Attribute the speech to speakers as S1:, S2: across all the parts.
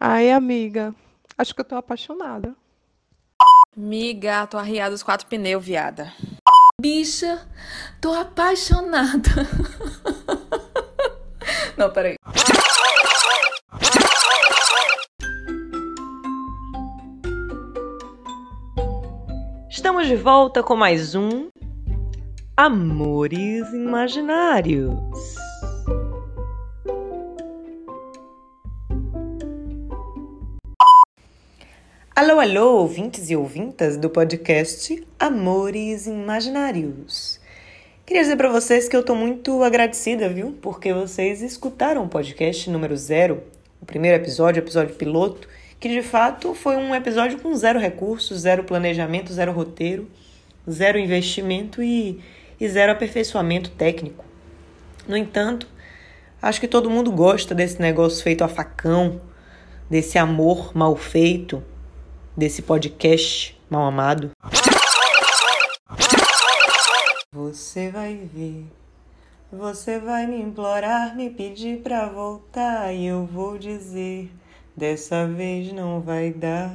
S1: Ai, amiga, acho que eu tô apaixonada.
S2: Miga, tô arriada os quatro pneus, viada. Bicha, tô apaixonada. Não, peraí.
S3: Estamos de volta com mais um Amores Imaginários. Alô, alô, ouvintes e ouvintas do podcast Amores Imaginários. Queria dizer para vocês que eu tô muito agradecida, viu? Porque vocês escutaram o podcast número zero, o primeiro episódio, o episódio piloto, que de fato foi um episódio com zero recursos, zero planejamento, zero roteiro, zero investimento e, e zero aperfeiçoamento técnico. No entanto, acho que todo mundo gosta desse negócio feito a facão, desse amor mal feito, desse podcast mal amado. Você vai ver, você vai me implorar, me pedir pra voltar e eu vou dizer: dessa vez não vai dar.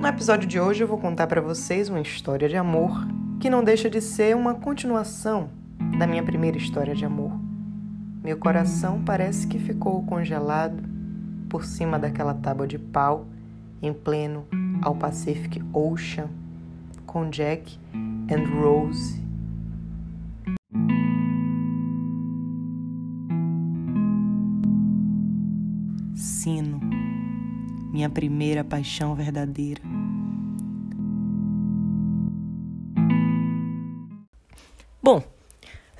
S3: No episódio de hoje eu vou contar para vocês uma história de amor que não deixa de ser uma continuação da minha primeira história de amor. Meu coração parece que ficou congelado por cima daquela tábua de pau em pleno ao Pacific Ocean com Jack and Rose. Sino, minha primeira paixão verdadeira. Bom,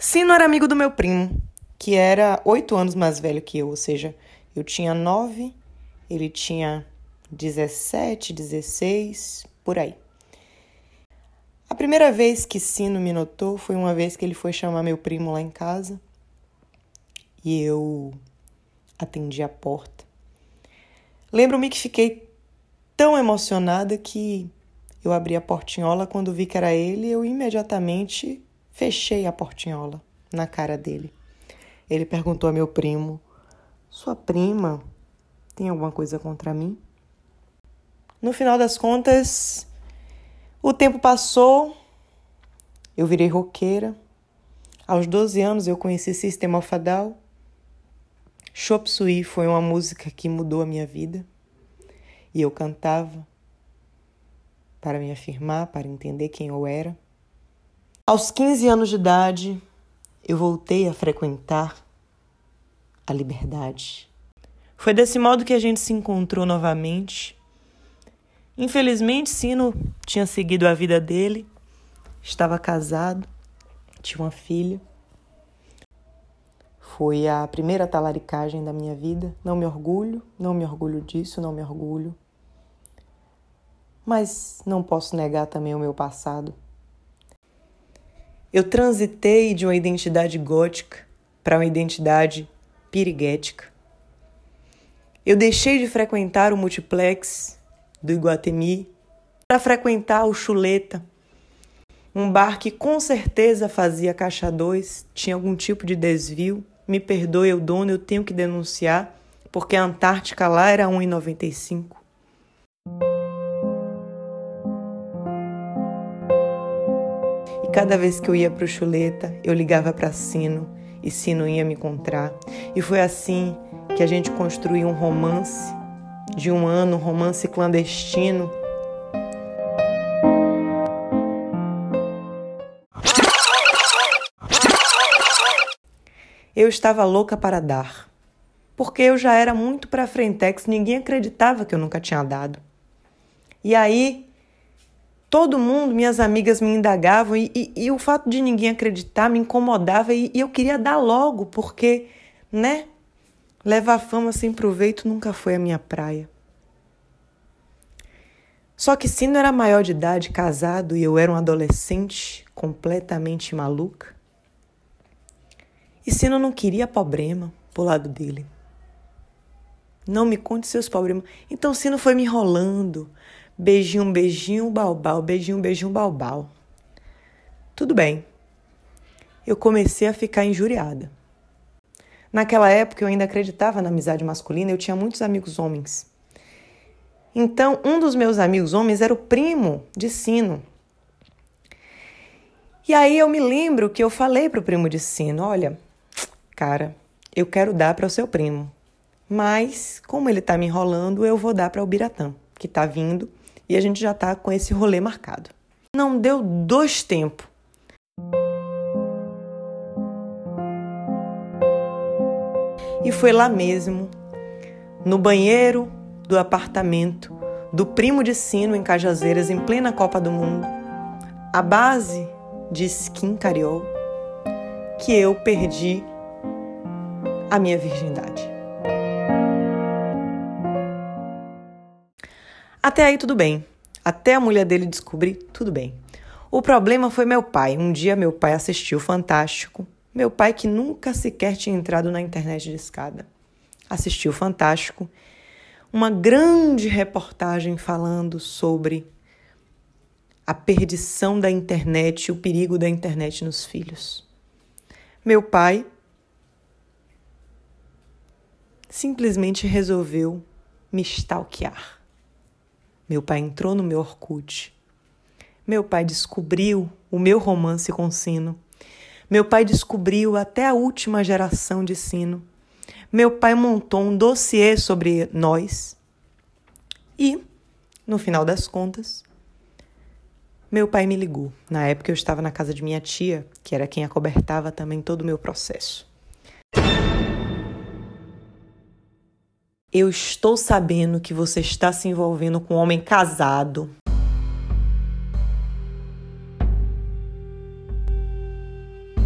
S3: Sino era amigo do meu primo, que era oito anos mais velho que eu, ou seja, eu tinha nove, ele tinha 17, 16, por aí. A primeira vez que Sino me notou foi uma vez que ele foi chamar meu primo lá em casa e eu atendi a porta. Lembro-me que fiquei tão emocionada que eu abri a portinhola quando vi que era ele, eu imediatamente Fechei a portinhola na cara dele. Ele perguntou a meu primo: Sua prima tem alguma coisa contra mim? No final das contas, o tempo passou, eu virei roqueira. Aos 12 anos eu conheci Sistema Fadal. Chop Suey foi uma música que mudou a minha vida. E eu cantava para me afirmar, para entender quem eu era. Aos 15 anos de idade, eu voltei a frequentar a liberdade. Foi desse modo que a gente se encontrou novamente. Infelizmente, Sino tinha seguido a vida dele, estava casado, tinha uma filha. Foi a primeira talaricagem da minha vida. Não me orgulho, não me orgulho disso, não me orgulho. Mas não posso negar também o meu passado. Eu transitei de uma identidade gótica para uma identidade piriguética. Eu deixei de frequentar o multiplex do Iguatemi para frequentar o Chuleta, um bar que com certeza fazia caixa 2, tinha algum tipo de desvio. Me perdoe, o dono, eu tenho que denunciar, porque a Antártica lá era 1,95. Cada vez que eu ia para o Chuleta, eu ligava para Sino e Sino ia me encontrar. E foi assim que a gente construiu um romance de um ano, um romance clandestino. Eu estava louca para dar, porque eu já era muito para frentex, ninguém acreditava que eu nunca tinha dado. E aí todo mundo, minhas amigas me indagavam e, e, e o fato de ninguém acreditar me incomodava e, e, eu queria dar logo, porque, né? Levar fama sem proveito nunca foi a minha praia. Só que Sino era maior de idade, casado, e eu era um adolescente completamente maluca. E Sino não queria problema pro lado dele. Não me conte seus problemas. Então Sino foi me enrolando, Beijinho, beijinho, balbal, beijinho, beijinho, balbal. Tudo bem. eu comecei a ficar injuriada. Naquela época eu ainda acreditava na amizade masculina, eu tinha muitos amigos homens. Então, um dos meus amigos homens era o primo de Sino. E aí eu me lembro que eu falei para o primo de Sino: olha, cara, eu quero dar para o seu primo, mas como ele está me enrolando, eu vou dar para o Biratã, que está vindo e a gente já está com esse rolê marcado. Não deu dois tempos. E foi lá mesmo, no banheiro do apartamento do primo de Sino em Cajazeiras, em plena Copa do Mundo, a base de skin cariol, que eu perdi a minha virgindade. Até aí tudo bem. Até a mulher dele descobrir, tudo bem. O problema foi meu pai. Um dia meu pai assistiu Fantástico. Meu pai que nunca sequer tinha entrado na internet de escada. Assistiu Fantástico. Uma grande reportagem falando sobre a perdição da internet o perigo da internet nos filhos. Meu pai simplesmente resolveu me stalkear. Meu pai entrou no meu Orkut. Meu pai descobriu o meu romance com Sino. Meu pai descobriu até a última geração de Sino. Meu pai montou um dossiê sobre nós. E, no final das contas, meu pai me ligou. Na época eu estava na casa de minha tia, que era quem acobertava também todo o meu processo. Eu estou sabendo que você está se envolvendo com um homem casado.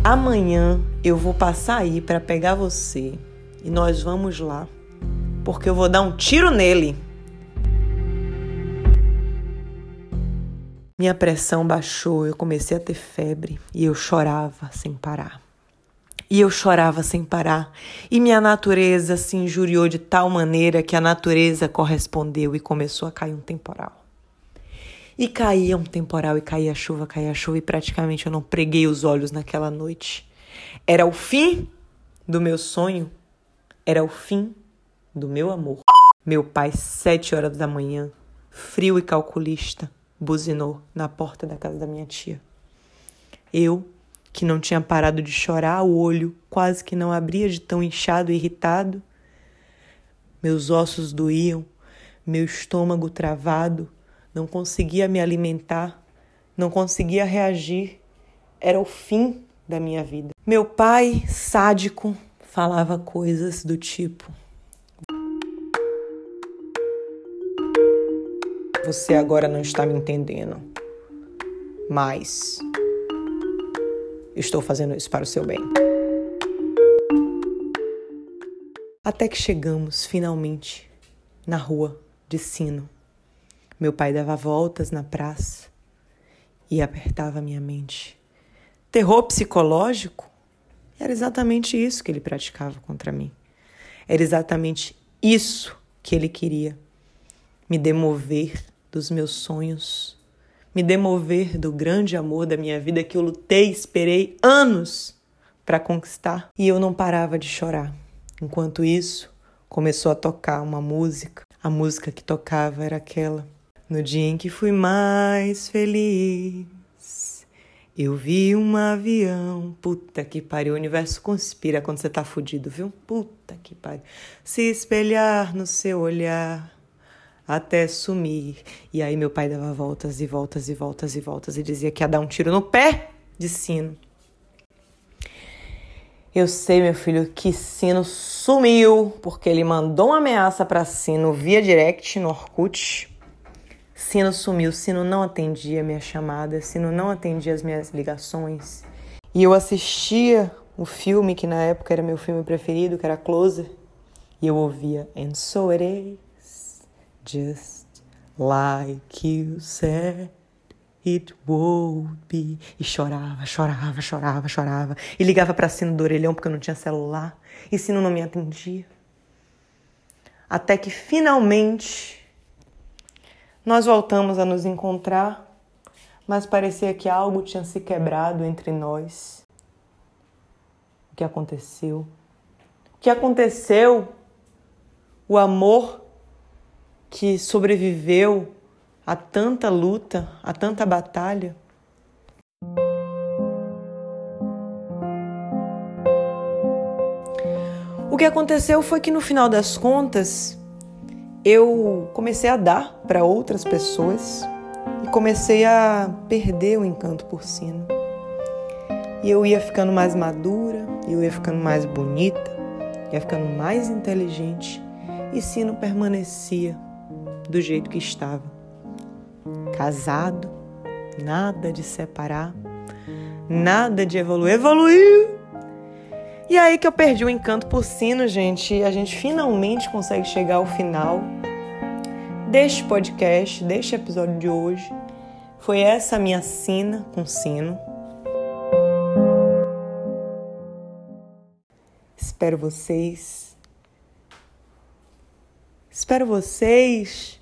S3: Amanhã eu vou passar aí para pegar você e nós vamos lá, porque eu vou dar um tiro nele. Minha pressão baixou, eu comecei a ter febre e eu chorava sem parar. E eu chorava sem parar, e minha natureza se injuriou de tal maneira que a natureza correspondeu e começou a cair um temporal. E caía um temporal, e caía chuva, caía chuva, e praticamente eu não preguei os olhos naquela noite. Era o fim do meu sonho, era o fim do meu amor. Meu pai, sete horas da manhã, frio e calculista, buzinou na porta da casa da minha tia. Eu, que não tinha parado de chorar, o olho quase que não abria de tão inchado e irritado, meus ossos doíam, meu estômago travado, não conseguia me alimentar, não conseguia reagir. Era o fim da minha vida. Meu pai, sádico, falava coisas do tipo: Você agora não está me entendendo. Mas estou fazendo isso para o seu bem. Até que chegamos finalmente na rua de Sino. Meu pai dava voltas na praça e apertava minha mente. Terror psicológico? Era exatamente isso que ele praticava contra mim. Era exatamente isso que ele queria: me demover dos meus sonhos, me demover do grande amor da minha vida que eu lutei, esperei anos para conquistar. E eu não parava de chorar. Enquanto isso, começou a tocar uma música. A música que tocava era aquela. No dia em que fui mais feliz, eu vi um avião. Puta que pariu. O universo conspira quando você tá fudido, viu? Puta que pariu. Se espelhar no seu olhar até sumir. E aí meu pai dava voltas e voltas e voltas e voltas e dizia que ia dar um tiro no pé de Sino. Eu sei, meu filho, que Sino sumiu porque ele mandou uma ameaça para Sino via direct no Orkut. Sino sumiu, Sino não atendia minha chamada, Sino não atendia as minhas ligações. E eu assistia o filme que na época era meu filme preferido, que era Closer, e eu ouvia And so it. Just like you said it would be. E chorava, chorava, chorava, chorava. E ligava para Sino do orelhão porque eu não tinha celular. E Sino não me atendia. Até que finalmente nós voltamos a nos encontrar, mas parecia que algo tinha se quebrado entre nós. o que aconteceu. O que aconteceu? O amor que sobreviveu a tanta luta, a tanta batalha. O que aconteceu foi que no final das contas eu comecei a dar para outras pessoas e comecei a perder o encanto por sino. E eu ia ficando mais madura, eu ia ficando mais bonita, ia ficando mais inteligente e sino permanecia do jeito que estava. Casado, nada de separar, nada de evoluir. Evoluiu! E aí que eu perdi o encanto por sino, gente. E a gente finalmente consegue chegar ao final deste podcast, deste episódio de hoje. Foi essa minha sina com sino. Espero vocês. Espero vocês.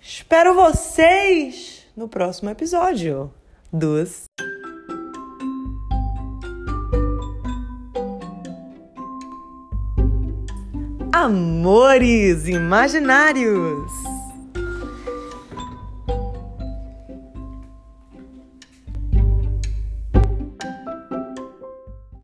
S3: Espero vocês no próximo episódio dos Amores Imaginários.